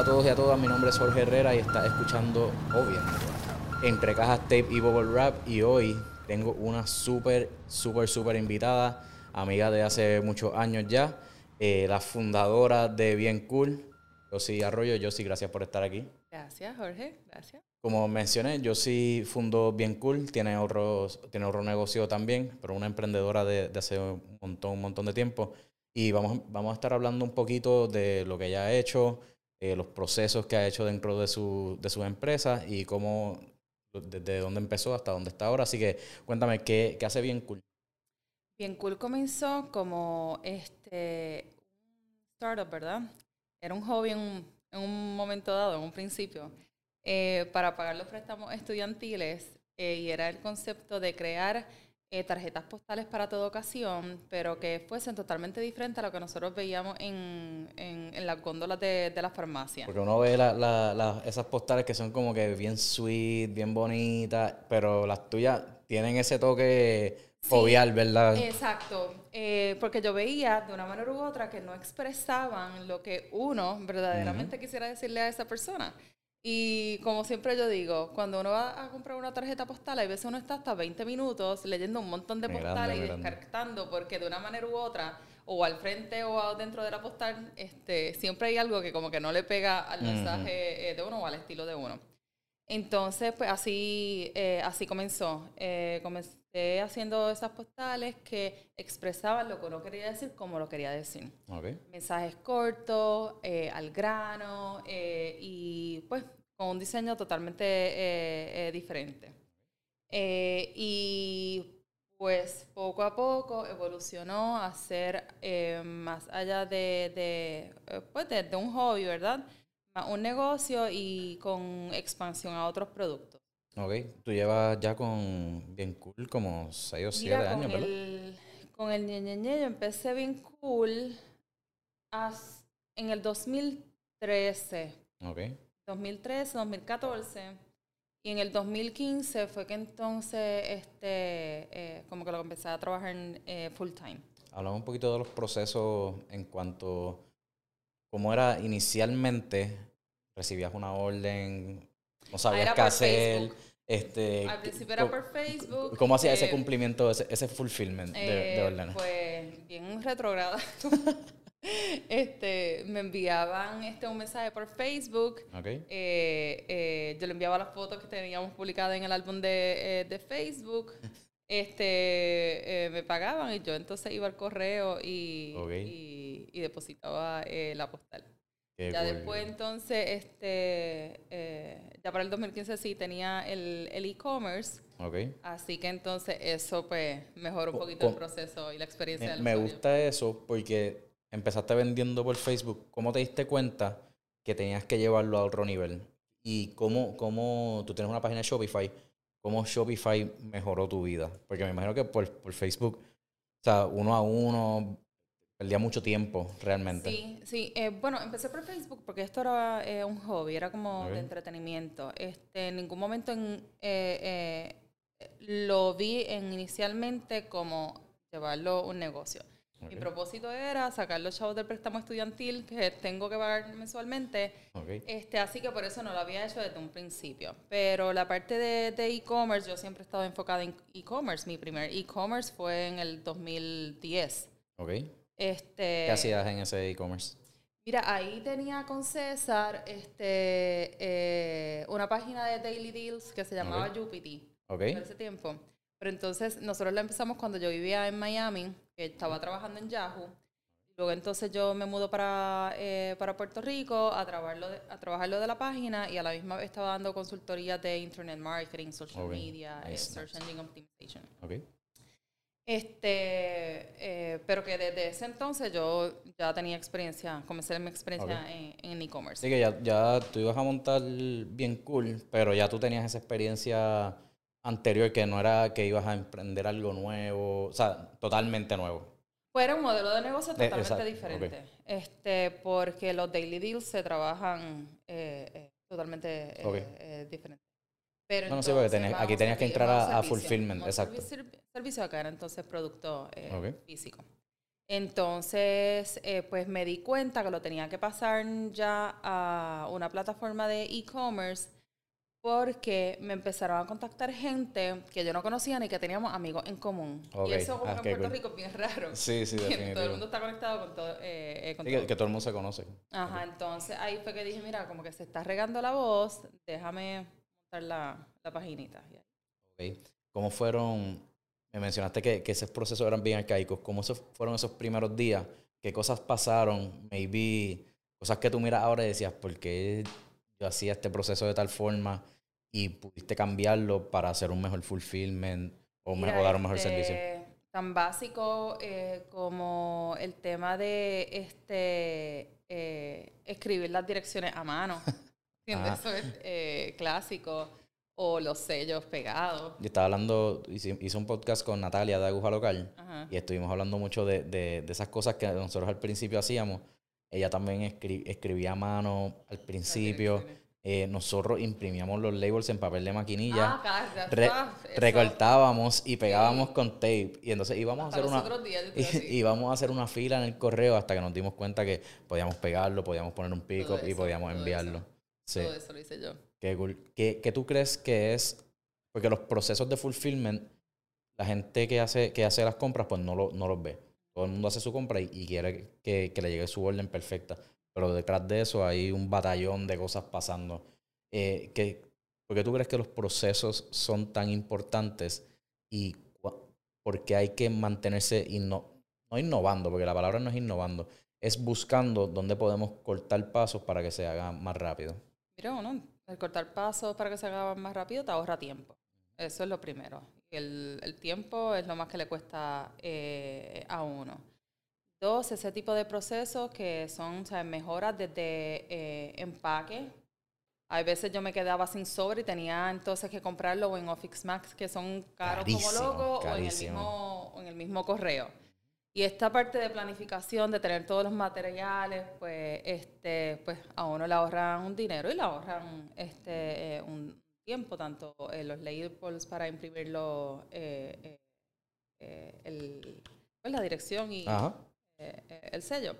A todos y a todas, mi nombre es Jorge Herrera y estás escuchando, obviamente, Entre Cajas Tape y Bubble Rap y hoy tengo una súper, súper, súper invitada, amiga de hace muchos años ya, eh, la fundadora de Bien Cool, Josie Arroyo. Josie, gracias por estar aquí. Gracias, Jorge, gracias. Como mencioné, Josie fundó Bien Cool, tiene otro, tiene otro negocio también, pero una emprendedora de, de hace un montón, un montón de tiempo. Y vamos, vamos a estar hablando un poquito de lo que ella ha hecho, eh, los procesos que ha hecho dentro de, su, de sus empresas y cómo, desde dónde empezó hasta dónde está ahora. Así que cuéntame, ¿qué, qué hace Bien Cool? Bien Cool comenzó como este startup, ¿verdad? Era un hobby en un, en un momento dado, en un principio, eh, para pagar los préstamos estudiantiles eh, y era el concepto de crear eh, tarjetas postales para toda ocasión, pero que fuesen totalmente diferentes a lo que nosotros veíamos en, en, en las góndolas de, de las farmacias. Porque uno ve la, la, la- esas postales que son como que bien sweet, bien bonitas, pero las tuyas tienen ese toque Sí, jovial, ¿verdad? Exacto, eh, porque yo veía de una manera u otra que no expresaban lo que uno verdaderamente quisiera decirle a esa persona. Y como siempre yo digo, cuando uno va a comprar una tarjeta postal, hay veces uno está hasta 20 minutos leyendo un montón de postales y descartando, porque de una manera u otra, o al frente o dentro de la postal, este, siempre hay algo que como que no le pega al mensaje eh, de uno o al estilo de uno. Entonces, pues así, eh, así comenzó. Eh, comencé haciendo esas postales que expresaban lo que uno quería decir como lo quería decir. Mensajes cortos, eh, al grano eh, y pues con un diseño totalmente eh, diferente. Y pues poco a poco evolucionó a ser más allá de, de, pues, de, de un hobby, ¿verdad? Un negocio y con expansión a otros productos. Ok. Tú llevas ya con Bien Cool como 6 o 7 Mira, años, ¿verdad? el, con el Ñe, Ñe, Ñe, yo empecé bien cool as- en el 2013. Ok. 2013, 2014. Y en el 2015 fue que entonces, este, eh, como que lo empecé a trabajar en, eh, full time. Hablamos un poquito de los procesos en cuanto cómo era inicialmente, recibías una orden, no sabías era qué hacer, Facebook. Este, Al principio era por Facebook. ¿Cómo hacías ese eh, cumplimiento, ese, ese fulfillment de, de Eh, órdenes? Pues bien retrograda. este, me enviaban este, un mensaje por Facebook. Ok. Eh, eh, yo le enviaba las fotos que teníamos publicadas en el álbum de, eh, de Facebook. Este, me pagaban y yo entonces iba al correo y, y, y depositaba la postal. Qué Ya cool. después entonces, este, eh, ya para el 2015 sí tenía el el e-commerce. Ok. Así que entonces eso pues mejoró un poquito el proceso y la experiencia Me, del me gusta eso porque empezaste vendiendo por Facebook. ¿Cómo te diste cuenta que tenías que llevarlo a otro nivel? Y cómo, cómo tú tienes una página de Shopify, cómo Shopify mejoró tu vida. Porque me imagino que por, por Facebook, o sea, uno a uno, perdía mucho tiempo realmente. Sí, sí. eh, bueno, empecé por Facebook porque esto era eh, un hobby, era como Ok. de entretenimiento. Este, en ningún momento en, eh, eh, lo vi en, inicialmente como llevarlo un negocio. Mi Ok. propósito era sacar los chavos del préstamo estudiantil que tengo que pagar mensualmente Ok. Este, así que por eso no lo había hecho desde un principio. Pero la parte de e-commerce, yo siempre he estado enfocada en e-commerce. Mi primer e-commerce fue en el 2010. Ok. Este, ¿Qué hacías en ese e-commerce? Mira, ahí tenía con César este, eh, una página de Daily Deals que se llamaba Ok. Jupity Ok. en ese tiempo. Pero entonces nosotros la empezamos cuando yo vivía en Miami, que estaba trabajando en Yahoo. Luego entonces yo me mudo para, eh, para Puerto Rico a trabajarlo, de, a trabajar lo de la página y a la misma vez estaba dando consultorías de Internet Marketing, Social Ok. Media, eh, Search. Engine Optimization. Ok. Este, eh, pero que desde ese entonces yo ya tenía experiencia, comencé mi experiencia en, en e-commerce. Así que ya, ya tú ibas a montar bien cool, pero ya tú tenías esa experiencia anterior que no era que ibas a emprender algo nuevo, o sea, totalmente nuevo. Pues era un modelo de negocio Eh, totalmente exacto, diferente. Este, porque los daily deals se trabajan eh, eh, totalmente Ok. eh, diferentes. Pero No, no, sí, porque tenés- aquí tenías que entrar a- servicio, fulfillment, exacto. servi- Servicio acá era entonces producto eh, físico. Entonces, eh, pues me di cuenta que lo tenía que pasar ya a una plataforma de e-commerce porque me empezaron a contactar gente que yo no conocía ni que teníamos amigos en común. Y eso como Ah, en Puerto cool. Rico es bien raro. Sí, sí, Que todo el mundo está conectado con todo. eh, eh, con Sí, todo. que, que todo el mundo se conoce. Ajá, entonces ahí fue que dije, mira, como que se está regando la voz, déjame montar la, la paginita. Ok. ¿Cómo fueron? Me mencionaste que, que esos procesos eran bien arcaicos. ¿Cómo se fueron esos primeros días? ¿Qué cosas pasaron? Maybe cosas que tú miras ahora y decías, ¿por qué yo hacía este proceso de tal forma? Y pudiste cambiarlo para hacer un mejor fulfillment o, me- o dar un mejor este, servicio. Tan básico eh, como el tema de este eh, escribir las direcciones a mano. ¿Entiendes? Ah. Eso es eh, clásico. O los sellos pegados. Yo estaba hablando, hice, hice un podcast con Natalia de Aguja Local Ajá. y estuvimos hablando mucho de, de- de esas cosas que nosotros al principio hacíamos. Ella también escri- escribía a mano al principio. Eh, nosotros imprimíamos los labels en papel de maquinilla. Ah, re- eso- recortábamos y pegábamos con tape. Y entonces íbamos a hacer una. días. Y, íbamos a hacer una fila en el correo hasta que nos dimos cuenta que podíamos pegarlo, podíamos poner un pico y eso, podíamos enviarlo. eso. Sí, Todo eso lo hice yo. qué cool. ¿Qué, qué tú crees que es? Porque los procesos de fulfillment, la gente que hace, que hace las compras, pues no, lo, no los ve. Todo el mundo hace su compra y, y quiere que, que le llegue su orden perfecta. Pero detrás de eso hay un batallón de cosas pasando. Eh, que, ¿Por qué tú crees que los procesos son tan importantes y por qué hay que mantenerse inno- no innovando, porque la palabra no es innovando, es buscando dónde podemos cortar pasos para que se haga más rápido? Uno, el cortar pasos para que se haga más rápido te ahorra tiempo. Eso es lo primero. El, el tiempo es lo más que le cuesta eh, a uno. Dos, ese tipo de procesos que son ¿sabes? mejoras desde eh, empaque. Hay veces yo me quedaba sin sobre y tenía entonces que comprarlo o en Office Max, que son caros como Carísimo, locos, o en, el carísimo. mismo, o en el mismo correo. Y esta parte de planificación, de tener todos los materiales, pues, este, pues a uno le ahorran un dinero y le ahorran este, eh, un tiempo, tanto eh, los labels para imprimirlo, eh, el, pues, la dirección y el sello.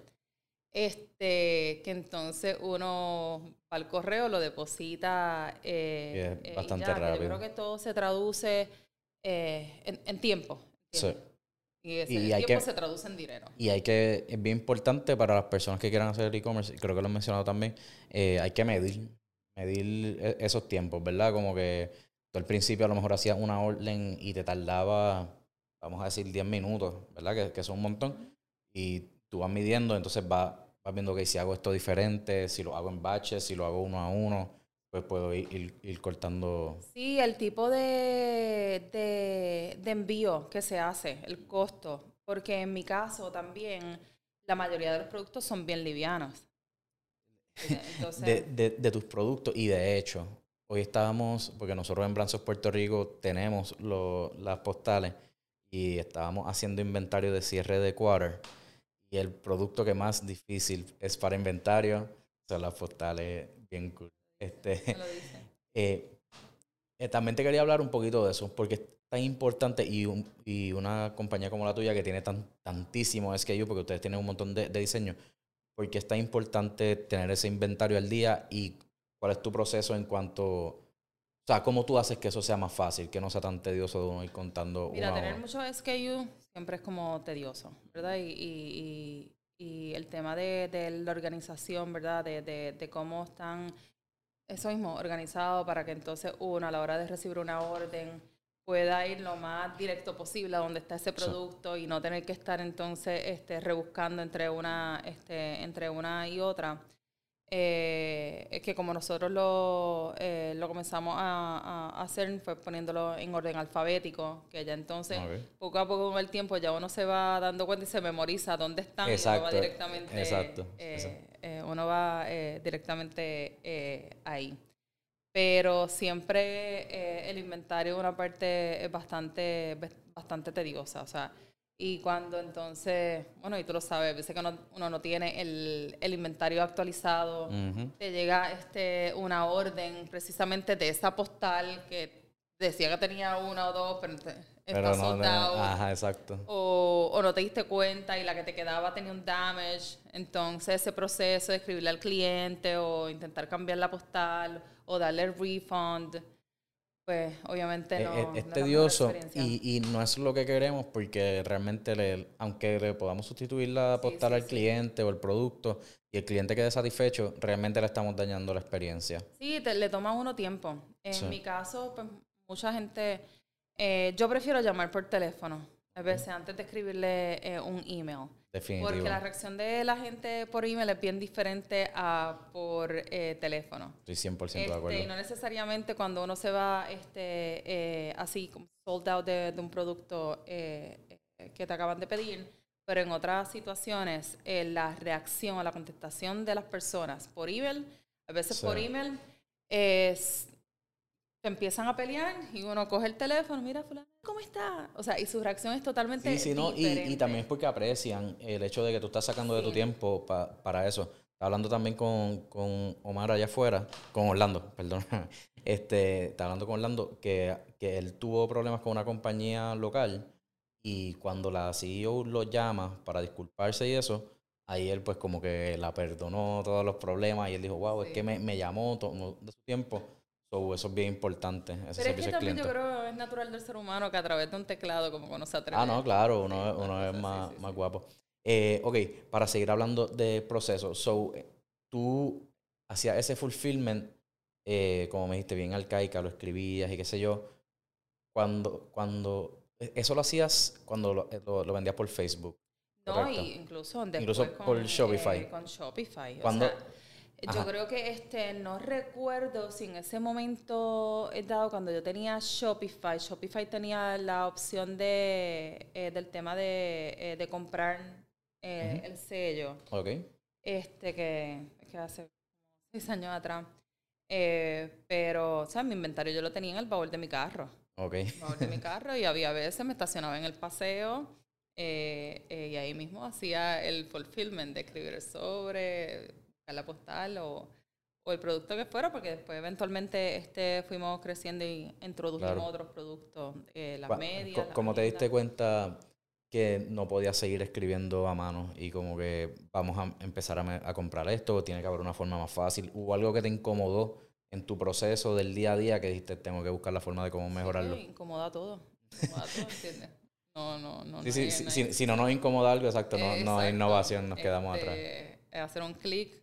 Este, que entonces uno va al correo, lo deposita bastante ya, rápido. Yo creo que todo se traduce en, en tiempo. Sí. Y ese Y el hay tiempo que- se traduce en dinero. Y hay que, es bien importante para las personas que quieran hacer e-commerce, y creo que lo he mencionado también, eh, hay que medir, medir e- esos tiempos, ¿verdad? Como que tú al principio a lo mejor hacías una orden y te tardaba, vamos a decir, 10 minutos, ¿verdad? Que, que son un montón. Y tú vas midiendo, entonces vas, vas viendo que si hago esto diferente, si lo hago en batches, si lo hago uno a uno, pues puedo ir, ir- ir cortando. Sí, el tipo de, de, de envío que se hace, el costo, porque en mi caso también la mayoría de los productos son bien livianos. Entonces, de, de- de tus productos. Y de hecho, hoy estábamos, porque nosotros en Branzos Puerto Rico tenemos lo- las postales y estábamos haciendo inventario de cierre de quarter. Y el producto que más difícil es para inventario son las postales bien cool. Este, me lo dice. eh, eh, también te quería hablar un poquito de eso, porque es tan importante y, un- y una compañía como la tuya que tiene tan, tantísimo SKU, porque ustedes tienen un montón de, de diseño, porque es tan importante tener ese inventario al día y cuál es tu proceso en cuanto, o sea, cómo tú haces que eso sea más fácil, que no sea tan tedioso de uno ir contando Mira, uno a tener uno. mucho SKU siempre es como tedioso, ¿verdad? Y, y- y- y el tema de, de la organización, ¿verdad? De, de- de cómo están, eso mismo, organizado para que entonces uno a la hora de recibir una orden pueda ir lo más directo posible a donde está ese Sí. producto y no tener que estar entonces este, rebuscando entre una, este, entre una y otra. Eh, es que como nosotros lo, eh, lo comenzamos a, a hacer fue poniéndolo en orden alfabético, que ya entonces poco a poco con el tiempo ya uno se va dando cuenta y se memoriza dónde están y uno va directamente, exacto, eh, exacto. Eh, uno va eh, directamente eh, ahí. Pero siempre eh, el inventario es una parte bastante, bastante tediosa, o sea, y cuando entonces, bueno, y tú lo sabes, a veces que uno, uno no tiene el, el inventario actualizado, Ujú. te llega este, una orden precisamente de esa postal que decía que tenía una o dos, pero está Pero no, no, ajá, exacto. o, o no te diste cuenta y la que te quedaba tenía un damage. Entonces ese proceso de escribirle al cliente o intentar cambiar la postal o darle el refund, pues obviamente Es- no. es, no es tedioso y, y no es lo que queremos porque realmente, le- aunque le podamos sustituir la postal sí, al sí. cliente o el producto y el cliente quede satisfecho, realmente le estamos dañando la experiencia. Sí, te- le toma uno tiempo. En mi caso, pues, mucha gente, eh, yo prefiero llamar por teléfono, a veces antes de escribirle eh, un email. Definitivo. Porque la reacción de la gente por email es bien diferente a por eh, teléfono. Estoy 100% de Este, acuerdo. y no necesariamente cuando uno se va este, así como sold out de, de un producto que te acaban de pedir, pero en otras situaciones la reacción o la contestación de las personas por email, a veces Sí. por email, es, empiezan a pelear y uno coge el teléfono, mira fulano, ¿cómo está? O sea, y su reacción es totalmente Sí, sí, no, y, y también es porque aprecian el hecho de que tú estás sacando de tu tiempo pa- para eso. Estaba hablando también con, con Omar allá afuera, con Orlando, perdón. Este, estaba hablando con Orlando que, que él tuvo problemas con una compañía local y cuando la CEO lo llama para disculparse y eso, ahí él pues como que la perdonó todos los problemas y él dijo, wow, es que me, me llamó, tomó de su tiempo. So, eso es bien importante, ese Pero es que también cliente. yo creo que es natural del ser humano que a través de un teclado como que uno se atreve. Ah, no, claro, uno, uno es más, sí, sí, más sí. guapo. Eh, ok, para seguir hablando de proceso, so, eh, tú hacías ese fulfillment, eh, como me dijiste, bien arcaica, lo escribías y qué sé yo. Cuando, cuando, eh, eso lo hacías cuando lo, eh, lo- lo vendías por Facebook. No, y incluso después Incluso con, por Shopify. eh, con Shopify. o Cuando- sea, yo Ajá. creo que este, no recuerdo si en ese momento he dado cuando yo tenía Shopify, Shopify tenía la opción de, eh, del tema de, eh, de comprar eh, Ujú. el sello, Ok, este que, que hace seis años atrás. Eh, pero, o sea, mi inventario yo lo tenía en el baúl de mi carro. ok. el baúl de mi carro y había veces me estacionaba en el paseo eh, eh, y ahí mismo hacía el fulfillment de escribir el sobre, la postal o, o el producto que fuera, porque después eventualmente este fuimos creciendo y introdujimos Claro. otros productos, eh, las Cua- medias. co- las como te diste cuenta que no podías seguir escribiendo a mano y como que vamos a empezar a, a comprar esto, tiene que haber una forma más fácil, hubo algo que te incomodó en tu proceso del día a día que dijiste, tengo que buscar la forma de cómo mejorarlo. Sí, incomoda todo. Incomoda todo, ¿entiendes? No, no, no. Sí, no hay- sí, no hay- si, si no nos incomoda algo, exacto, no, no hay Exacto. innovación, nos quedamos atrás. Este, Hacer un clic,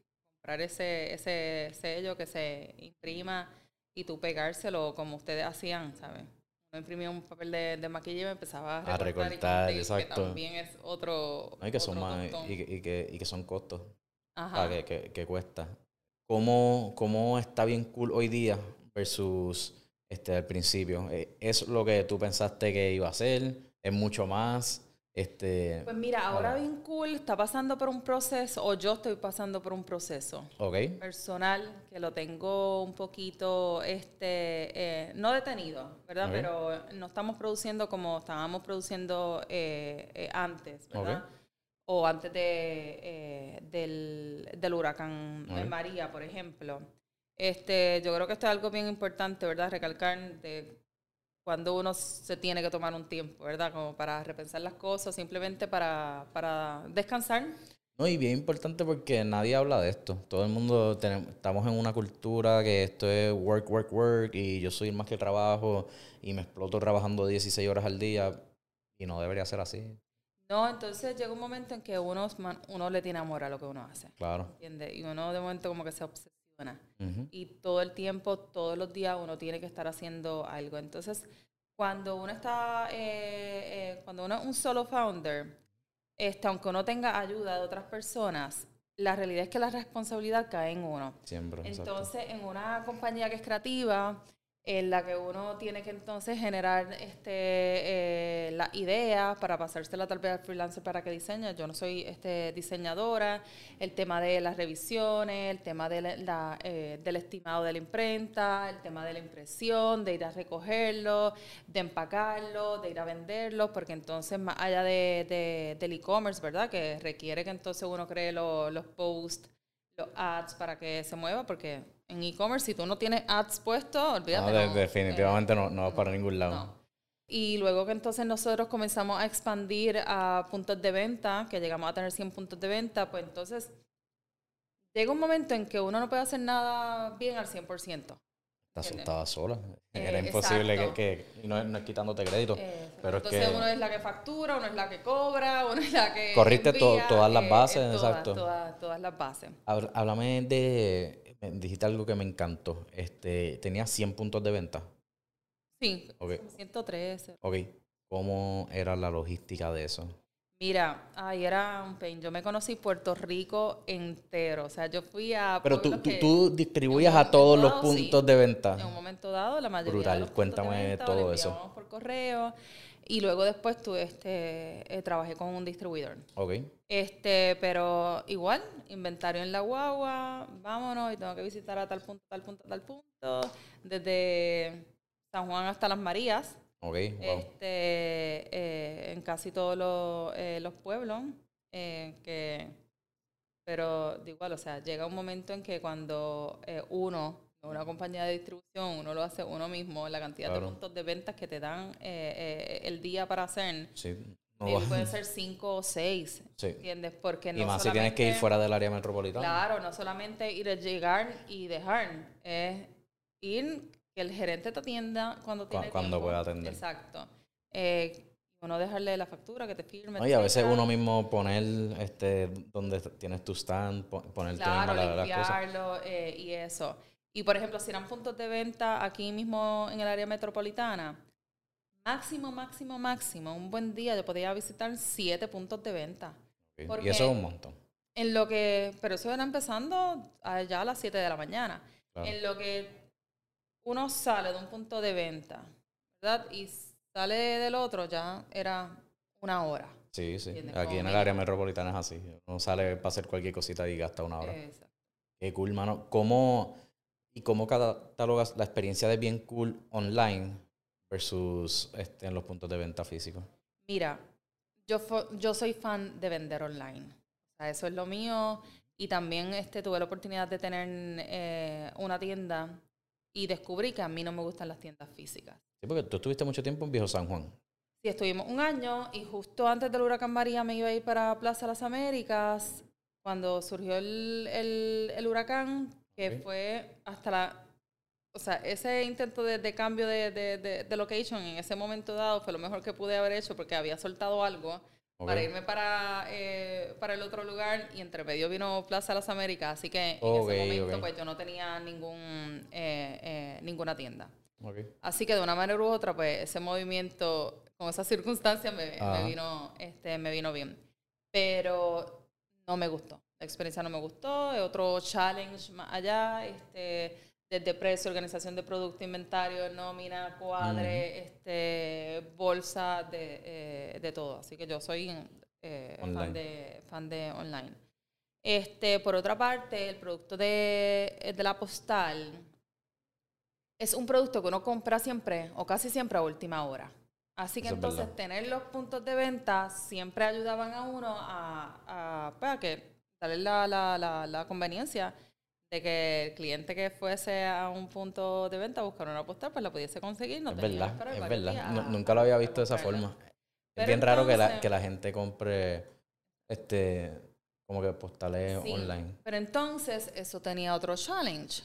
comprar ese, ese sello que se imprima y tú pegárselo como ustedes hacían, ¿sabes? Uno imprimía un papel de, de maquillaje y me empezaba a A recortar, y con recortar, tape, exacto. Que también es otro. No, y que son otro más, tostón. y, que- y que, y que son costos, Ajá. que, que, que cuesta. ¿Cómo, ¿Cómo está bien cool hoy día versus este al principio? Eh, ¿Es lo que tú pensaste que iba a ser? ¿Es mucho más? Este, Pues mira, ahora Hola. bien cool está pasando por un proceso, o yo estoy pasando por un proceso. personal que lo tengo un poquito este eh, no detenido verdad pero no estamos produciendo como estábamos produciendo eh, eh, antes verdad o antes de del, del huracán. María por ejemplo este yo creo que esto es algo bien importante verdad recalcar de cuando uno se tiene que tomar un tiempo verdad como para repensar las cosas simplemente para para descansar No, y bien importante porque nadie habla de esto. Todo el mundo tenemos, estamos en una cultura que esto es work, work, work y yo soy el más que trabajo y me exploto trabajando 16 horas al día y no debería ser así, No, entonces llega un momento en que uno, uno le tiene amor a lo que uno hace, claro. ¿entiendes? Y uno de momento como que se obsesiona. Y todo el tiempo, todos los días, uno tiene que estar haciendo algo. Entonces, cuando uno está, eh, eh, cuando uno es un solo founder, este, aunque uno tenga ayuda de otras personas, la realidad es que la responsabilidad cae en uno. Siempre. exacto. Entonces, en una compañía que es creativa, en la que uno tiene que entonces generar este, eh, las ideas para pasársela tal vez al freelancer para que diseñe. Yo no soy este, diseñadora. El tema de las revisiones, el tema de la- eh, del estimado de la imprenta, el tema de la impresión, de ir a recogerlo, de empacarlo, de ir a venderlo, porque entonces más allá de, de- del e-commerce, ¿verdad? Que requiere que entonces uno cree lo- los posts los ads para que se mueva, porque en e-commerce, si tú no tienes ads puestos, olvídate. No, de- no, definitivamente eh, no, no va para ningún lado. no. Y luego que entonces nosotros comenzamos a expandir a puntos de venta, que llegamos a tener 100 puntos de venta, pues entonces llega un momento en que uno no puede hacer nada bien al 100%. Estaba sola. Era eh, imposible que, y no, es quitándote crédito. pero Entonces es que, uno es la que factura, uno es la que cobra, uno es la que. Corriste todas las bases, exacto. Todas, las bases. Háblame de. Dijiste algo que me encantó. Este, Tenías 100 puntos de venta. Sí, 113. Ok. ¿Cómo era la logística de eso? Mira, ahí era un pain. Yo me conocí Puerto Rico entero. O sea, yo fui a. Pero tú, tú, distribuías a todos los puntos de venta. En un momento dado, la mayoría. Brutal, de los cuéntame todo eso. por correo. Y luego después tú, este, eh, trabajé con un distribuidor. Ok. Este, pero igual, inventario en la guagua, vámonos y tengo que visitar a tal punto, tal punto, tal punto. Desde San Juan hasta Las Marías. Este, eh, en casi todos los, eh, los pueblos. Eh, que, pero igual, o sea, llega un momento en que cuando uno, una compañía de distribución, uno lo hace uno mismo, la cantidad de puntos de ventas que te dan el día para hacer. Sí. pueden ser cinco o seis, ¿entiendes? Porque no y más si tienes que ir fuera del área metropolitana. Claro, no solamente ir a llegar y dejar, es ir que el gerente te atienda cuando tiene Cuando pueda atender. Exacto. Eh, no dejarle la factura, que te firme. Oye, a veces uno mismo poner este, donde tienes tu stand, poner claro, mismo la, limpiarlo eh, y eso. Y por ejemplo, si eran puntos de venta aquí mismo en el área metropolitana, máximo, máximo, máximo, un buen día yo podía visitar siete puntos de venta. Y eso es un montón. En lo que, pero eso era empezando ya a las 7 de la mañana. En lo que uno sale de un punto de venta, ¿verdad? Y sale del otro, ya era una hora. Sí, sí. Aquí en el área metropolitana es así. Uno sale para hacer cualquier cosita y gasta una hora. Exacto. Qué cool, mano. ¿Cómo, ¿Y cómo catalogas la experiencia de bien cool online versus este, en los puntos de venta físicos? Mira, yo, yo soy fan de vender online. O sea, eso es lo mío. Y también este, tuve la oportunidad de tener eh, una tienda y descubrí que a mí no me gustan las tiendas físicas. Sí, porque tú estuviste mucho tiempo en Viejo San Juan. Sí, estuvimos un año y justo antes del huracán María me iba a ir para Plaza Las Américas cuando surgió el, el, huracán, que fue hasta la... O sea, ese intento de, cambio de, de, de, location en ese momento dado fue lo mejor que pude haber hecho porque había soltado algo para irme para, eh, para el otro lugar y entre medio vino Plaza Las Américas, así que en ese momento pues yo no tenía ningún, eh, eh, ninguna tienda. Así que de una manera u otra pues ese movimiento con esas circunstancias me, me, vino, este, me vino bien. Pero no me gustó, la experiencia no me gustó, otro challenge más allá, este desde precio, organización de producto, inventario, nómina, cuadre, este, bolsa, de, eh, de, todo. Así que yo soy eh, fan, de, fan de online. Este, por otra parte, el producto de, de la postal es un producto que uno compra siempre o casi siempre a última hora. Así que entonces tener los puntos de venta siempre ayudaban a uno a, a, pues, a que darle la, la, la, la conveniencia de que el cliente que fuese a un punto de venta a buscar una postal, pues la pudiese conseguir. No es verdad, es verdad. nunca lo había visto de esa forma. es bien raro que la, que la gente compre este como que postales online. Pero entonces eso tenía otro challenge,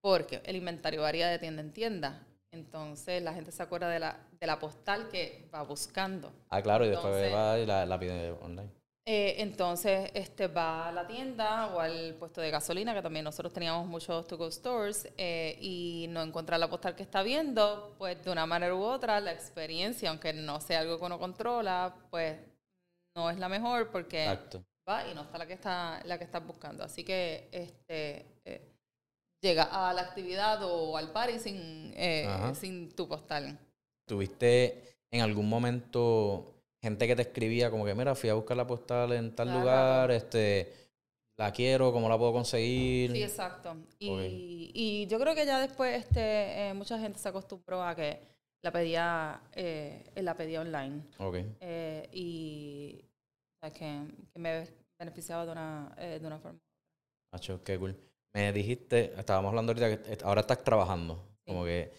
porque el inventario varía de tienda en tienda. Entonces la gente se acuerda de la, de la postal que va buscando. Ah, claro, y después va y la, la pide online. Eh, entonces, este va a la tienda o al puesto de gasolina, que también nosotros teníamos muchos to-go stores, eh, y no encuentra la postal que está viendo, pues de una manera u otra, la experiencia, aunque no sea algo que uno controla, pues no es la mejor porque va y no está la que está la que estás buscando. Así que este eh, llega a la actividad o al party sin, sin tu postal. ¿Tuviste en algún momento gente que te escribía como que, mira, fui a buscar la postal en tal lugar, este, la quiero, ¿cómo la puedo conseguir? Sí, exacto. Y, y yo creo que ya después este, eh, mucha gente se acostumbró a que la pedía, eh, la pedía online. Ok. Eh, y que, que, me beneficiaba de una, eh, de una forma. Macho, qué cool. Me dijiste, estábamos hablando ahorita que ahora estás trabajando. Como que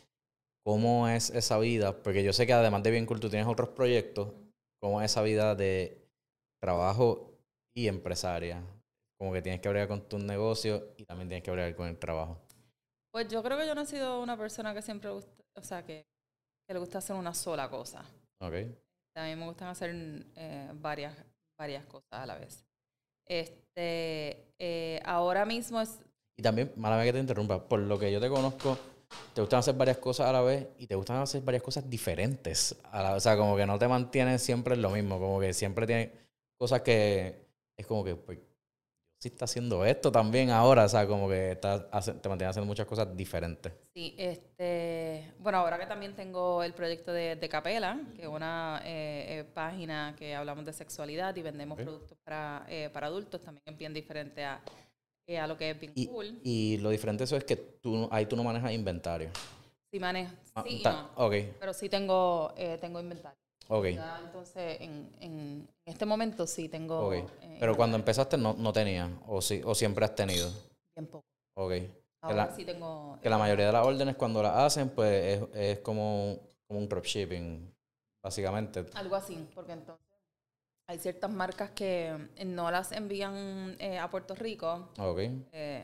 ¿cómo es esa vida? Porque yo sé que además de Bien Cool tú tienes otros proyectos. ¿Cómo es esa vida de trabajo y empresaria? Como que tienes que bregar con tus negocios y también tienes que bregar con el trabajo. Pues yo creo que yo no he sido una persona que siempre gusta, o sea, que, que le gusta hacer una sola cosa. Ok. A mí me gustan hacer eh, varias, varias cosas a la vez. Este, eh, ahora mismo es... Y también, mala mía que te interrumpa, por lo que yo te conozco, te gustan hacer varias cosas a la vez y te gustan hacer varias cosas diferentes. A la, o sea, como que no te mantienes siempre en lo mismo, como que siempre tienes cosas que es como que, pues, sí está haciendo esto también ahora, o sea, como que está, te mantienes haciendo muchas cosas diferentes. Sí, este, bueno, ahora que también tengo el proyecto de, de Capela, que es una eh, eh, página que hablamos de sexualidad y vendemos productos para, eh, para adultos, también bien diferente a, a lo que es bien y, cool. Y lo diferente de eso es que tú, ahí tú no manejas inventario. Sí, manejo. Ah, Sí, ta- no, ok, pero sí tengo, tengo inventario. ok, Ya, entonces, en, en este momento sí tengo... ok. eh, Pero cuando empezaste no, no tenías, o, sí, o siempre has tenido. Bien poco. Ok. Ahora la- sí tengo... Que la mayoría de las órdenes cuando las hacen, pues es, es como, como un dropshipping, básicamente. Algo así, porque entonces hay ciertas marcas que eh, no las envían eh, a Puerto Rico, Ok. eh,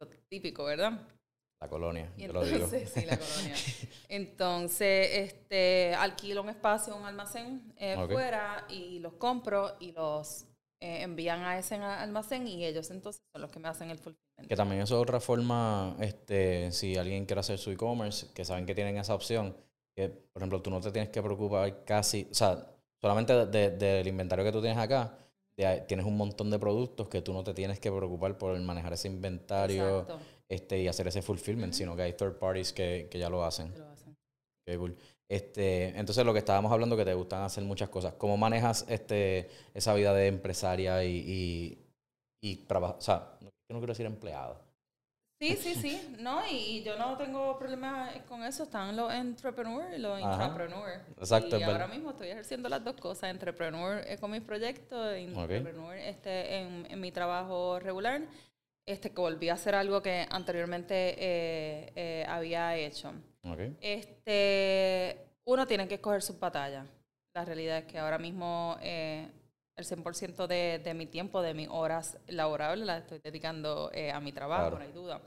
lo típico, ¿verdad? La colonia, Y yo lo digo. entonces, sí, la colonia. Entonces, este, alquilo un espacio, un almacén eh, Ok. fuera y los compro y los eh, envían a ese almacén y ellos entonces son los que me hacen el fulfillment. Que también eso es otra forma, este, si alguien quiere hacer su e-commerce, que saben que tienen esa opción, que por ejemplo tú no te tienes que preocupar casi, o sea, solamente de- de- del inventario que tú tienes acá, de tienes un montón de productos que tú no te tienes que preocupar por manejar ese inventario Exacto, este, y hacer ese fulfillment, sino que hay third parties que, que ya lo hacen. lo hacen. Qué cool. Este, entonces lo que estábamos hablando que te gustan hacer muchas cosas. ¿Cómo manejas este esa vida de empresaria y, y, y? O sea, no, yo no quiero decir empleada. Sí, sí, sí, no, y, y yo no tengo problema con eso, están los entrepreneurs y los Ajá. intrapreneurs. Exacto, y es ahora mismo estoy ejerciendo las dos cosas, entrepreneur eh, con mis proyectos, e intrapreneur este, en, en mi trabajo regular, este que volví a hacer algo que anteriormente eh, eh, había hecho. Este, uno tiene que escoger sus batallas. La realidad es que ahora mismo eh, el 100% de, de mi tiempo, de mis horas laborables, las estoy dedicando eh, a mi trabajo, Claro. no hay duda.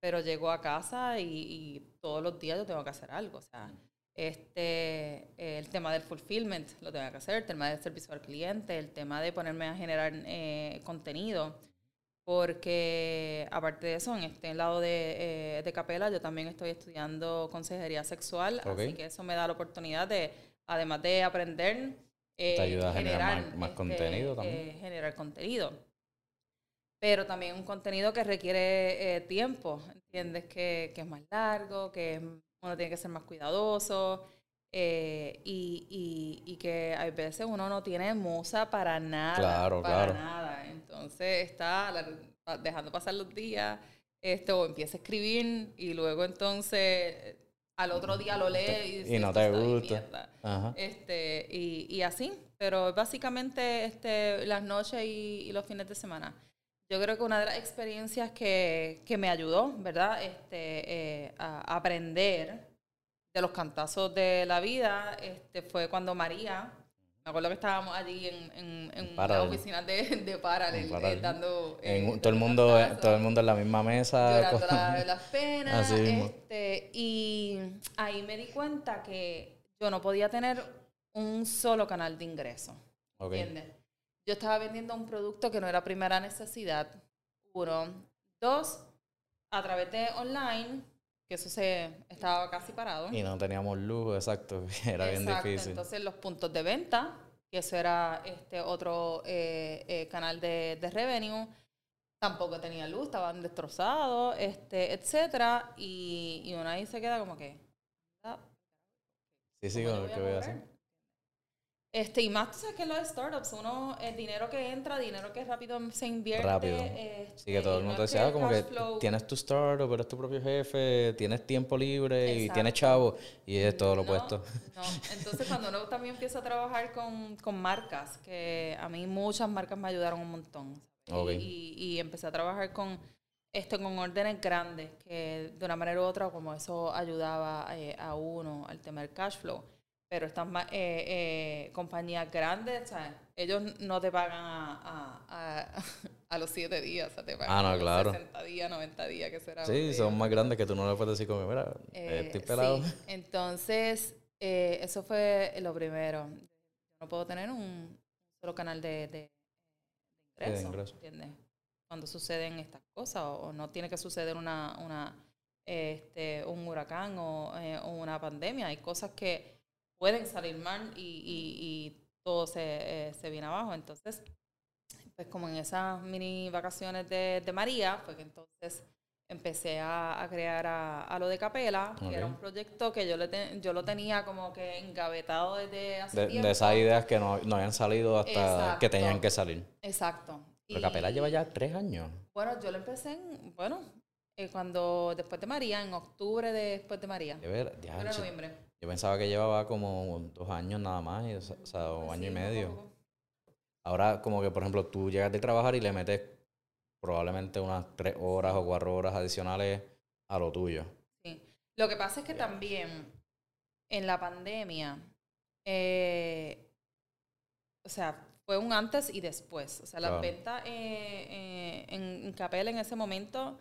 Pero llego a casa y, y todos los días yo tengo que hacer algo. O sea, este, eh, el tema del fulfillment lo tengo que hacer, el tema del servicio al cliente, el tema de ponerme a generar eh, contenido. Porque aparte de eso, en este lado de, eh, de Capela, yo también estoy estudiando consejería sexual, así que eso me da la oportunidad de, además de aprender, eh, Te ayuda a generar más- más contenido también. eh, generar contenido. Pero también un contenido que requiere eh, tiempo, ¿entiendes? Que, que es más largo, que uno tiene que ser más cuidadoso eh, y, y, y que a veces uno no tiene musa para nada. Claro, para claro. nada. Entonces está dejando pasar los días, este, o empieza a escribir y luego entonces al otro día lo lee y, no "Esto te gusta". mierda". Ajá. Este, y, y así, pero básicamente este, las noches y, y los fines de semana. Yo creo que una de las experiencias que, que me ayudó, ¿verdad? Este, eh, a aprender de los cantazos de la vida este, fue cuando María, me acuerdo que estábamos allí en, en, en la oficina de, de Paralel, eh, dando... Eh, todo el mundo, todo el mundo en la misma mesa. llorando con- la- las penas. Así mismo. Este, y ahí me di cuenta que yo no podía tener un solo canal de ingreso. Ok. ¿Entiendes? Yo estaba vendiendo un producto que no era primera necesidad. Uno. Dos, a través de online, que eso se estaba casi parado. Y no teníamos lujo, exacto. Era bien Exacto, difícil. Entonces los puntos de venta, que eso era este otro eh, eh, canal de, de revenue, tampoco tenía luz, estaban destrozados, este, etcétera, y, y uno ahí se queda como que, ah, sí, sí, ¿cómo yo con lo que voy a hacer. Este, y más tú sabes que los startups, uno, el dinero que entra, dinero que rápido se invierte. Rápido. este, Sí, que todo el mundo decía, ah, como que flow- tienes tu startup, eres tu propio jefe, tienes tiempo libre y tienes chavo, y es todo lo opuesto. No, entonces cuando uno también empieza a trabajar con, con marcas, que a mí muchas marcas me ayudaron un montón. y- y empecé a trabajar con esto con órdenes grandes, que de una manera u otra, como eso ayudaba eh, a uno al tema del cash flow. Pero estas eh, eh, compañías grandes, ¿sabes? ellos no te pagan a, a, a, a los 7 días, o sea, te pagan Ah, no, a los claro. 60 días, 90 días, que será. Sí, son más grandes que tú no le puedes decir como, mira, eh, estoy pelado. sí. Entonces, eso fue lo primero. Yo no puedo tener un solo canal de, de, de de ingreso, ingreso. ¿entiendes? Cuando suceden estas cosas, o, o no tiene que suceder una, una este, un huracán o una pandemia. Hay cosas que pueden salir mal y, y, y todo se, eh, se viene abajo. Entonces, pues como en esas mini vacaciones de, de María, fue que entonces empecé a, a crear a, a lo de Capela, que era un proyecto que yo, le te- yo lo tenía como que engavetado desde hace De, tiempo. de esas ideas que no, no habían salido hasta que tenían que salir. Exacto. Pero Y- Capela lleva ya tres años. Bueno, yo lo empecé en, bueno, eh, cuando después de María, en octubre de- después de María. De ver- diache. noviembre. Yo pensaba que llevaba como dos años nada más, y, o sea, o Pues año y sí, medio. poco. Ahora, como que, por ejemplo, tú llegas de trabajar y le metes probablemente unas tres horas o cuatro horas adicionales a lo tuyo. Sí. Lo que pasa es que también en la pandemia, eh, o sea, fue un antes y después. O sea, las Claro. ventas eh, eh, en, en Capel en ese momento,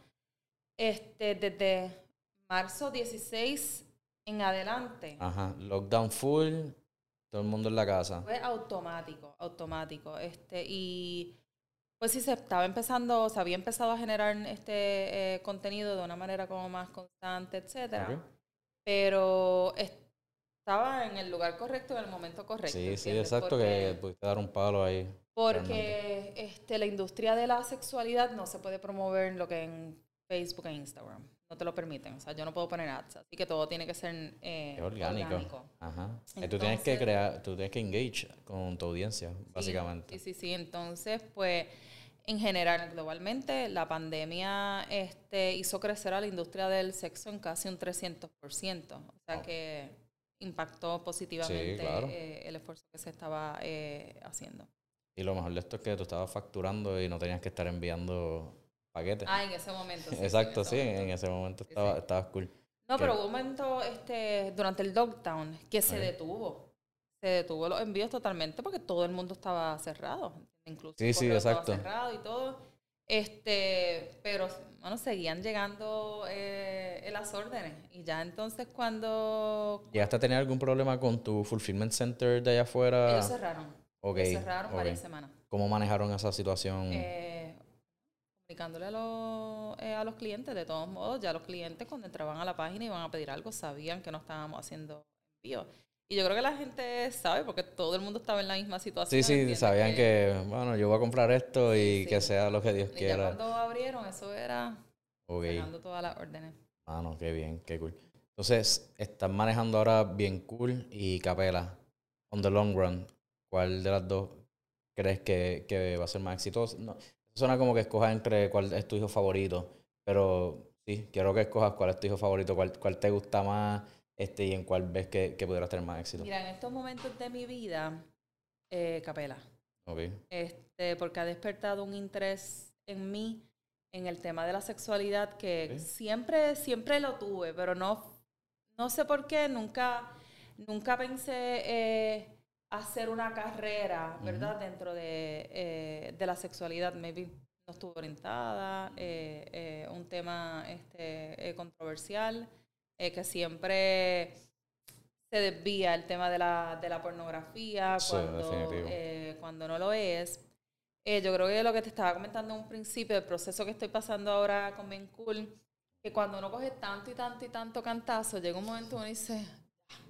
este, desde marzo 16 en adelante, Ajá, lockdown full, todo el mundo en la casa. fue automático, automático. Este, y pues sí se estaba empezando, se había empezado a generar este eh, contenido de una manera como más constante, etcétera. Ok. Pero estaba en el lugar correcto en el momento correcto. Sí, sí, exacto, Porque- que pudiste dar un palo ahí. Porque este, la industria de la sexualidad no se puede promover en lo que en Facebook e Instagram. No te lo permiten. O sea, yo no puedo poner ads. Así que todo tiene que ser eh, orgánico. orgánico. Ajá. Y tú tienes que Entonces- crear, tú tienes que engage con tu audiencia, básicamente. Sí, sí, sí. Entonces, pues, en general, globalmente, la pandemia este, hizo crecer a la industria del sexo en casi un 300%. O sea que impactó positivamente claro. eh, el esfuerzo que se estaba eh, haciendo. Y lo mejor de esto es que tú estabas facturando y no tenías que estar enviando paquetes. Ah, en ese momento. sí, sí, en Exacto, ese sí, momento. en ese momento Sí, estaba, sí. estabas cool. No, pero hubo un momento este, durante el lockdown que se detuvo. Se detuvo los envíos totalmente porque todo el mundo estaba cerrado. Incluso Sí, sí, correo estaba exacto. cerrado y todo. Este, pero bueno, seguían llegando eh, las órdenes. Y ya entonces cuando ¿Llegaste a tener algún problema con tu fulfillment center de allá afuera? ellos cerraron, Ok, ellos cerraron ok. varias semanas. ¿Cómo manejaron esa situación? Eh, comunicándole a los, eh, a los clientes, de todos modos, ya los clientes cuando entraban a la página y iban a pedir algo, sabían que no estábamos haciendo envío. Y yo creo que la gente sabe, porque todo el mundo estaba en la misma situación. sí, sí, sabían que, bueno, yo voy a comprar esto y Sí, que sea lo que Dios Y ya quiera. cuando abrieron, eso era Ok. cerrando todas las órdenes. Ah, no, qué bien, qué cool. Entonces, estás manejando ahora bien cool y capela. On the long run, ¿cuál de las dos crees que, que va a ser más exitoso? No, suena como que escojas entre cuál es tu hijo favorito, pero sí, quiero que escojas cuál es tu hijo favorito, cuál, cuál te gusta más este, y en cuál ves que, que pudieras tener más éxito. Mira, en estos momentos de mi vida, eh, Capela. Ok, este, porque ha despertado un interés en mí en el tema de la sexualidad que siempre, siempre lo tuve, pero no, no sé por qué, nunca, nunca pensé eh, hacer una carrera, ¿verdad? Dentro de, eh, de la sexualidad, maybe no estuve orientada, eh, eh, un tema este, controversial, que siempre se desvía el tema de la, de la pornografía Sí, cuando, cuando no lo es. Yo creo que lo que te estaba comentando en un principio, el proceso que estoy pasando ahora con Ben Cool, que cuando uno coge tanto y tanto y tanto cantazo, llega un momento uno dice,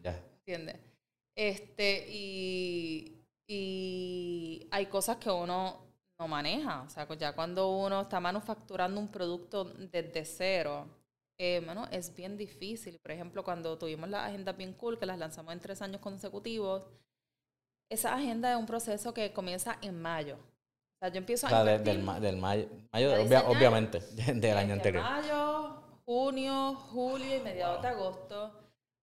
ya. ¿entiendes? Este, y, y hay cosas que uno no maneja. O sea, ya cuando uno está manufacturando un producto desde cero, eh, mano, es bien difícil. Por ejemplo, cuando tuvimos las agendas bien cool, que las lanzamos en tres años consecutivos, esa agenda es un proceso que comienza en mayo. O sea, yo empiezo O a sea, de- del, ma- del mayo, mayo obvia- obviamente, del año anterior. Mayo, junio, julio y mediados de agosto,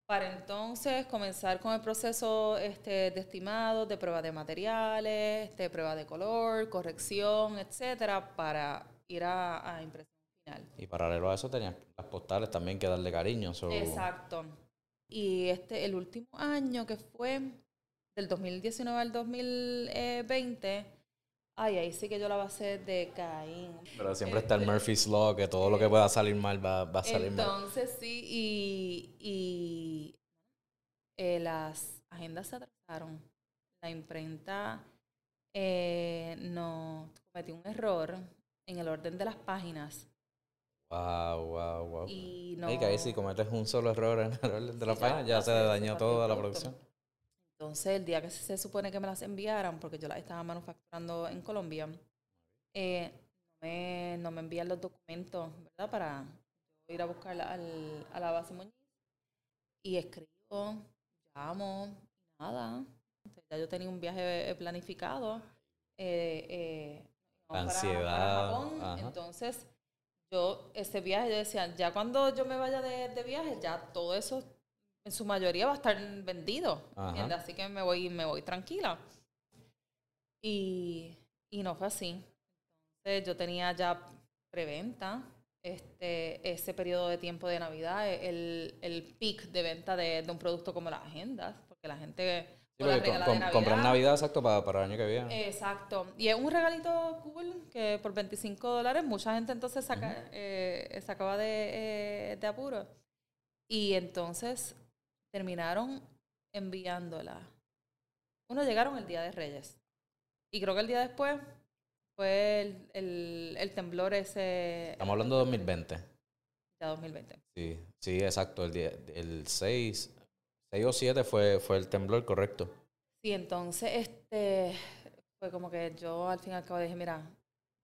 para entonces comenzar con el proceso este, de estimados, de prueba de materiales, de prueba de color, corrección, etcétera, para ir a, a impresión final. Y paralelo a eso tenías las postales también que darle cariño. so- Exacto. Y este, el último año que fue del 2019 al 2020, ay, ahí sí que yo la base de Caín. Pero siempre está el Murphy's Law, que todo lo que pueda salir mal va, va a salir mal. Entonces sí, y, y eh, las agendas se atrasaron. La imprenta eh, no cometió un error en el orden de las páginas Wow, wow, wow. y no. Ay, que ahí si cometes un solo error en el orden de la Sí, página, ya se dañó toda la producto. producción. Entonces, el día que se supone que me las enviaran, porque yo las estaba manufacturando en Colombia, eh, no, me, no me envían los documentos, ¿verdad? Para ir a buscarla al, a la base Muñiz. Y escribo, llamo, nada. Entonces, ya yo tenía un viaje eh, planificado. eh, eh, ansiedad, Japón. ajá. Entonces, yo, ese viaje, yo decía, ya cuando yo me vaya de, de viaje, ya todo eso en su mayoría va a estar vendido. Así que me voy, me voy tranquila. Y, y no fue así. Entonces yo tenía ya preventa, este, ese periodo de tiempo de Navidad, el, el peak de venta de, de un producto como las agendas, porque la gente Sí, comprar Navidad. Exacto para, para el año que viene. Exacto. Y es un regalito cool que por 25 dólares mucha gente entonces saca, eh, sacaba de, eh, de apuro. Y entonces terminaron enviándola. Uno llegaron el Día de Reyes. Y creo que el día después fue el, el, el temblor ese... Estamos hablando de 2020. Ya 2020. Sí, sí, exacto. El, día- el 6, 6 o 7 fue, fue el temblor, correcto. Sí, entonces este fue como que yo al fin y al cabo dije, mira,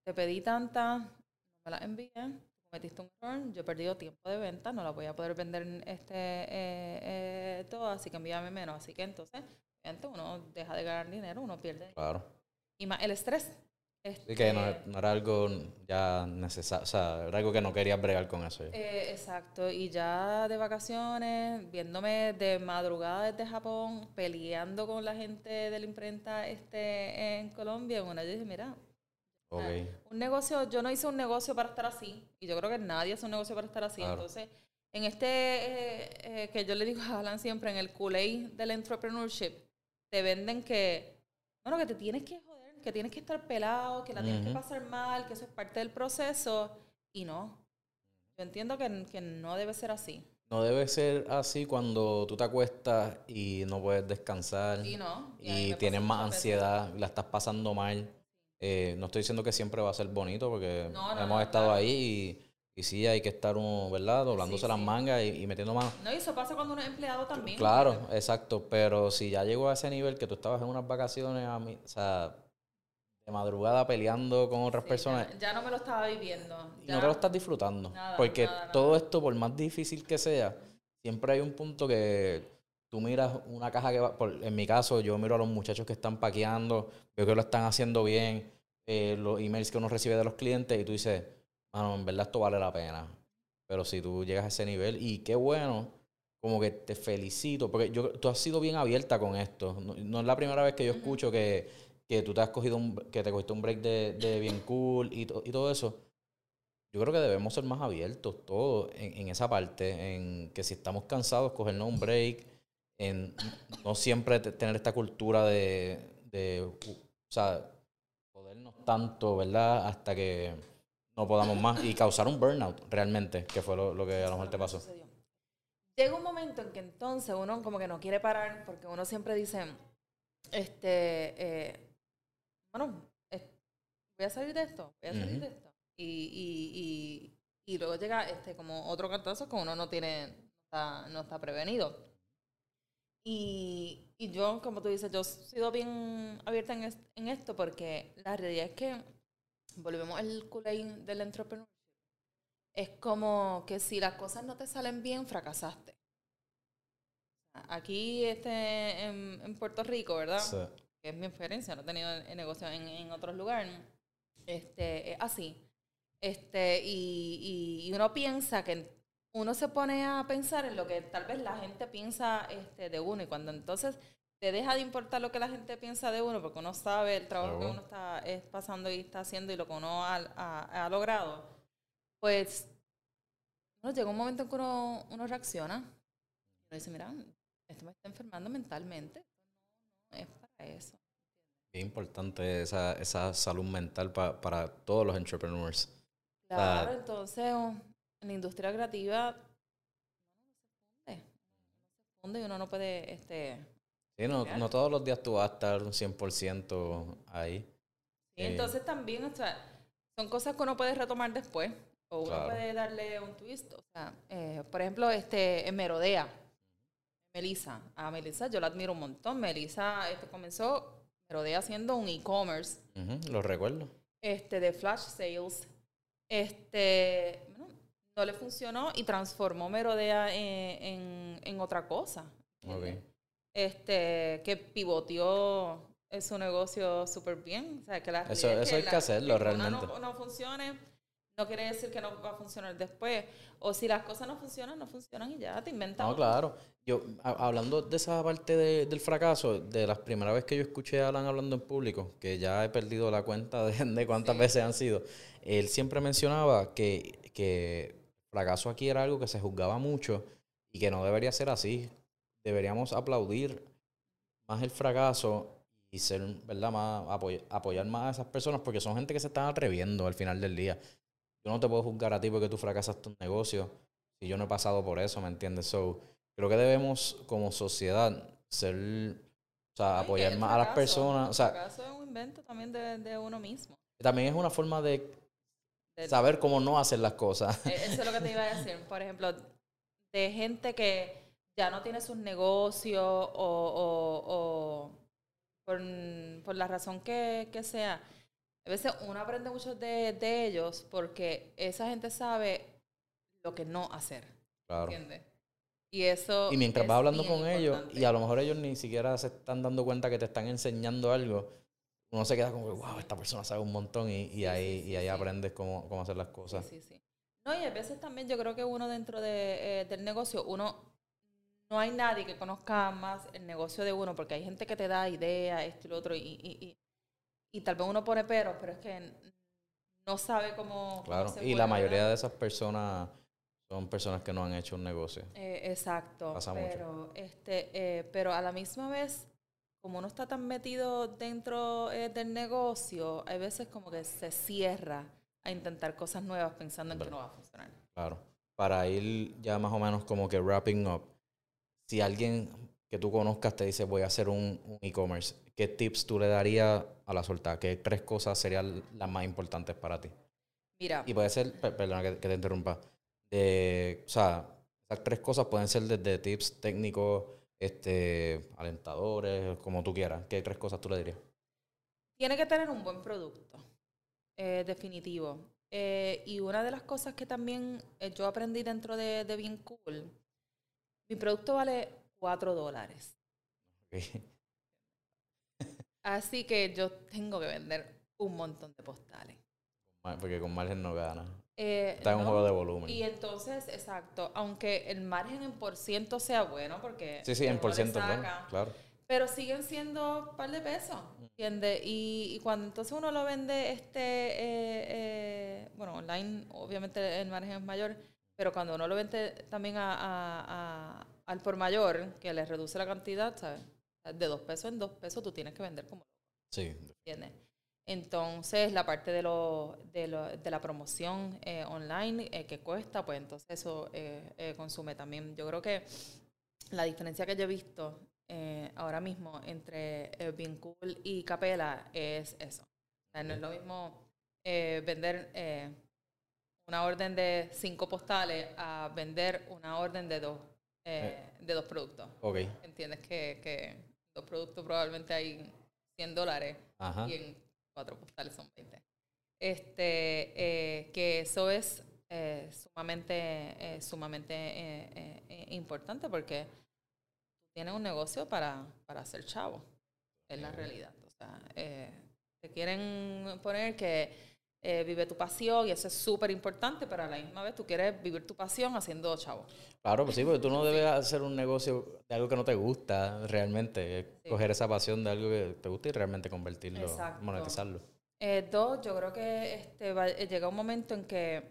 te pedí tanta, no me la envíes, tú cometiste un error, yo he perdido tiempo de venta, no la voy a poder vender este eh, eh, todo, así que envíame menos. Así que entonces, uno deja de ganar dinero, uno pierde. Claro. Y más el estrés. Así que no, Este, no era algo ya necesario, o sea, era algo que no querías bregar con eso. Eh, exacto, y ya de vacaciones, viéndome de madrugada desde Japón, peleando con la gente de la imprenta este, en Colombia, una yo dije, mira, Ok. un negocio, yo no hice un negocio para estar así, y yo creo que nadie hace un negocio para estar así, Claro. entonces, en este, eh, eh, que yo le digo a Alan siempre, en el Kool-Aid del entrepreneurship, te venden que, bueno, que te tienes que joder, que tienes que estar pelado, que la tienes que pasar mal, que eso es parte del proceso, y no. Yo entiendo que, que no debe ser así. No debe ser así cuando tú te acuestas y no puedes descansar Y no. y pasa tienes más veces. ansiedad, la estás pasando mal. Eh, no estoy diciendo que siempre va a ser bonito porque No, no, hemos no, estado claro. ahí y, y sí hay que estar uno, ¿verdad? Doblándose Sí, las sí. mangas y, y metiendo más. No, y eso pasa cuando uno es empleado también. Claro, exacto, pero si ya llegó a ese nivel que tú estabas en unas vacaciones, a mí, o sea, de madrugada peleando con otras Sí, personas, Ya, ya no me lo estaba viviendo. y ya. no te lo estás disfrutando. Nada, porque nada, nada. todo esto, por más difícil que sea, siempre hay un punto que tú miras una caja que va, por- en mi caso, yo miro a los muchachos que están paqueando, veo que lo están haciendo bien, eh, los emails que uno recibe de los clientes y tú dices, mano, en verdad esto vale la pena. Pero si tú llegas a ese nivel, y qué bueno, como que te felicito, porque yo, tú has sido bien abierta con esto. No, no es la primera vez que yo escucho que, que tú te has cogido un, que te cogiste un break de, de bien cool y, to- y todo eso. Yo creo que debemos ser más abiertos todos en, en esa parte, en que si estamos cansados, cogernos un break, en no siempre te- tener esta cultura de, sea, jodernos tanto, ¿verdad? Hasta que no podamos más y causar un burnout realmente, que fue lo, lo que a lo mejor te pasó. Llega un momento en que entonces uno como que no quiere parar porque uno siempre dice, este, eh, bueno, voy a salir de esto, voy a salir de esto. Y, y, y, y luego llega este como otro cantazo que uno no tiene, no está, no está prevenido. Y, y yo, como tú dices, yo he sido bien abierta en, es- en esto porque la realidad es que volvemos al Kool-Aid del entrepreneur es como que si las cosas no te salen bien, fracasaste. Aquí este, en, en Puerto Rico, ¿verdad? Sí. Que es mi experiencia, no he tenido el negocio en, en otros lugares. Este, es así. Este, y, y, y uno piensa que uno se pone a pensar en lo que tal vez la gente piensa este, de uno y cuando entonces te deja de importar lo que la gente piensa de uno porque uno sabe el trabajo que uno está es pasando y está haciendo y lo que uno ha, ha- ha logrado, Pues, llega un momento en que uno, uno reacciona. Y uno dice, mira, esto me está enfermando mentalmente. No, es para eso. Es importante esa, esa salud mental pa- para todos los entrepreneurs. Claro, entonces en la industria creativa no se funde. Uno se funde y uno no puede, este, Sí, no, no todos los días tú vas a estar un 100% ahí. Sí, Eh. entonces también, o sea, son cosas que uno puede retomar después o uno Claro. puede darle un twist. O sea, eh, por ejemplo, este, en Merodea, Melissa. A Melissa yo la admiro un montón. Melissa este, comenzó Merodea haciendo un e-commerce Ujú, lo recuerdo. este, de flash sales. Este, no le funcionó y transformó Merodea en, en, en otra cosa. Este, que pivoteó su negocio súper bien. O sea, que la Eso- es eso hay que hacerlo que realmente. No, no funcione, no quiere decir que no va a funcionar después. O si las cosas no funcionan, no funcionan y ya te inventas. No, claro. Yo, a- hablando de esa parte de- del fracaso, de las primeras veces que yo escuché a Alan hablando en público, que ya he perdido la cuenta de, de cuántas Sí. veces han sido, él siempre mencionaba que, que fracaso aquí era algo que se juzgaba mucho y que no debería ser así. Deberíamos aplaudir más el fracaso y ser, ¿verdad? Más, apoy- apoyar más a esas personas porque son gente que se están atreviendo al final del día. Yo no te puedo juzgar a ti porque tú fracasaste un negocio si yo no he pasado por eso, ¿me entiendes? So, creo que debemos como sociedad ser, o sea, apoyar más a las personas. O El fracaso es un invento también de, de uno mismo. también es una forma de Saber cómo no hacer las cosas. Eh, Eso es lo que te iba a decir. Por ejemplo, de gente que ya no tiene sus negocios o, o- o por, por la razón que, que sea. A veces uno aprende mucho de, de ellos porque esa gente sabe lo que no hacer. Claro. ¿Entiendes? Y eso. Y mientras es vas hablando con ellos, y a lo mejor ellos ni siquiera se están dando cuenta que te están enseñando algo, uno se queda como, wow, esta persona sabe un montón y, y ahí, y ahí aprendes cómo, cómo hacer las cosas. Sí, sí, sí. No, y a veces también yo creo que uno dentro de, eh, del negocio, uno, no hay nadie que conozca más el negocio de uno, porque hay gente que te da ideas, esto y lo otro, y, y, y, y tal vez uno pone peros, pero es que no sabe cómo... cómo Claro, se y la mayoría de esas personas son personas que no han hecho un negocio. Eh, exacto, Pasa mucho. pero, este, eh, pero a la misma vez, como uno está tan metido dentro eh, del negocio, hay veces como que se cierra a intentar cosas nuevas pensando en que no va a funcionar. Claro. Para ir ya más o menos como que wrapping up, si alguien que tú conozcas te dice voy a hacer un, un e-commerce, ¿qué tips tú le darías a la soltada? ¿Qué tres cosas serían las más importantes para ti? Mira, Y puede ser, per- perdona que, que te interrumpa, de, o sea, esas tres cosas pueden ser desde tips técnicos, este, alentadores, como tú quieras. ¿Qué tres cosas tú le dirías? Tiene que tener un buen producto, eh, definitivo. Eh, y una de las cosas que también eh, yo aprendí dentro de, de Bien Cool, mi producto vale 4 dólares. Ok. Así que yo tengo que vender un montón de postales. Porque con margen no gana. Eh, Está en un juego de volumen. Y entonces, exacto, aunque el margen en por ciento sea bueno, porque Sí, sí, en por ciento, bueno, claro. pero siguen siendo un par de pesos, ¿entiendes? Y, y cuando entonces uno lo vende, este, eh, eh, bueno, online obviamente el margen es mayor, pero cuando uno lo vende también a, a- a- al por mayor, que le reduce la cantidad, ¿sabes? De dos pesos en dos pesos tú tienes que vender como Sí, ¿entiendes? Entonces, la parte de, lo, de, lo- de la promoción eh, online eh, que cuesta, pues entonces eso eh, eh, consume también. Yo creo que la diferencia que yo he visto eh, ahora mismo entre eh, Bien Cool y Capela es eso. O sea, no es lo mismo eh, vender eh, una orden de cinco postales a vender una orden de dos, de dos productos. ok. ¿Entiendes? Que, que dos productos probablemente hay 100 dólares Ajá. y en cuatro postales son 20. Este, eh, que eso es eh, sumamente, eh, sumamente eh, eh, importante porque tienes un negocio para, para hacer chavo, es la realidad. O sea, te quieren poner que eh, vive tu pasión y eso es súper importante, pero a la misma vez tú quieres vivir tu pasión haciendo chavo. Claro, pues sí, porque tú no debes hacer un negocio de algo que no te gusta realmente. Sí. Coger esa pasión de algo que te gusta y realmente convertirlo, Exacto. monetizarlo. Eh, dos, yo creo que este, va- eh, llega un momento en que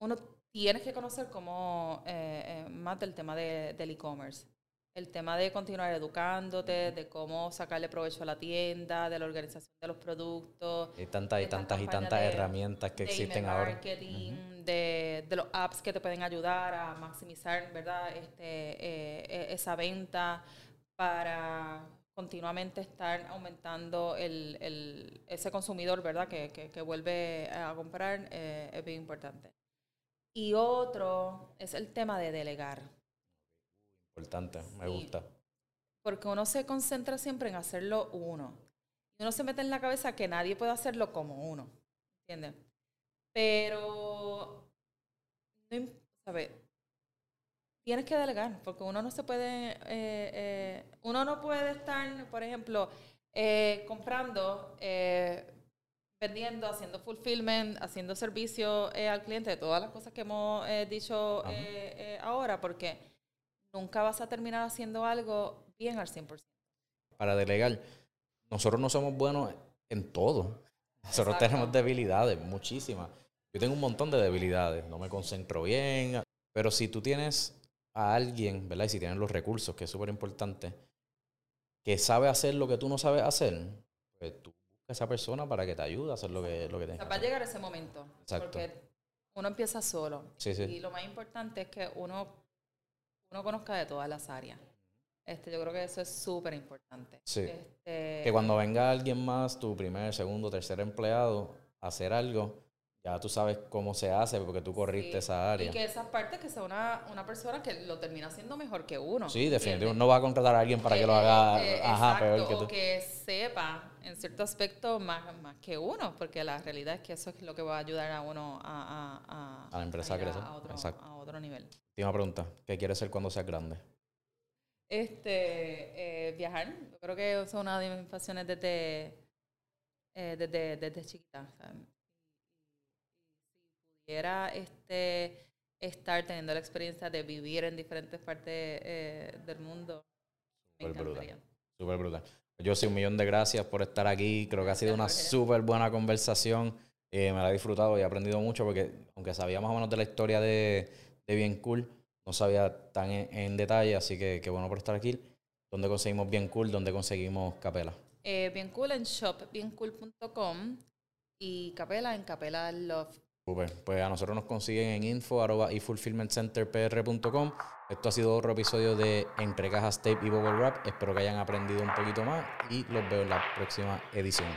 uno tiene que conocer cómo, eh, eh, más del tema de, del e-commerce. El tema de continuar educándote, de cómo sacarle provecho a la tienda, de la organización de los productos. Hay tantas y tantas y tantas herramientas que existen ahora. Marketing, de, de, los apps que te pueden ayudar a maximizar, ¿verdad? Este, e, esa venta para continuamente estar aumentando el, el, ese consumidor, ¿verdad? Que, que, que vuelve a comprar eh, es bien importante. Y otro es el tema de delegar. Importante, me gusta. Porque uno se concentra siempre en hacerlo uno. Uno se mete en la cabeza que nadie puede hacerlo como uno. ¿Entiendes? Pero, no, ¿sabes? tienes que delegar, porque uno no se puede, eh, eh, uno no puede estar, por ejemplo, eh, comprando, vendiendo, haciendo fulfillment, haciendo servicio al cliente, todas las cosas que hemos dicho ahora, porque nunca vas a terminar haciendo algo bien al 100%. Para delegar, nosotros no somos buenos en todo. Nosotros tenemos debilidades, muchísimas. Yo tengo un montón de debilidades, no me concentro bien, pero si tú tienes a alguien, ¿verdad? Y si tienes los recursos, que es súper importante, que sabe hacer lo que tú no sabes hacer, pues tú buscas a esa persona para que te ayude a hacer lo que, lo que tienes. va a llegar ese momento. Exacto. Porque uno empieza solo. Sí, sí. Y lo más importante es que uno, uno conozca de todas las áreas. Este, yo creo que eso es súper importante. Sí. Este, que cuando venga alguien más, tu primer, segundo, tercer empleado, a hacer algo, ya tú sabes cómo se hace porque tú corriste esa área. Y que esa parte que sea una, una persona que lo termina haciendo mejor que uno. Sí, definitivamente. No va a contratar a alguien para que lo haga eh, ajá, peor que tú. O que sepa en cierto aspecto más, más que uno, porque la realidad es que eso es lo que va a ayudar a uno a, a, a, la empresa a crecer. A otro, a otro nivel. Última pregunta. ¿Qué quieres ser cuando seas grande? Este, eh, viajar. Yo creo que eso es una de mis pasiones desde, eh, desde, desde chiquita pudiera este, estar teniendo la experiencia de vivir en diferentes partes eh, del mundo, Super encantaría. Súper brutal. Yo sí, un millón de gracias por estar aquí. Creo que ha sido una súper buena conversación. Eh, me la he disfrutado y he aprendido mucho porque, aunque sabía más o menos de la historia de, de Bien Cool, no sabía tan en, detalle. Así que qué bueno por estar aquí. ¿Dónde conseguimos Bien Cool? ¿Dónde conseguimos Capela? Eh, bien Cool en shopbiencool.com y Capela en Capela Love pues a nosotros nos consiguen en info y fulfillmentcenterpr.com. Esto ha sido otro episodio de Entre Cajas Tape y Bubble Wrap. Espero que hayan aprendido un poquito más y los veo en la próxima edición.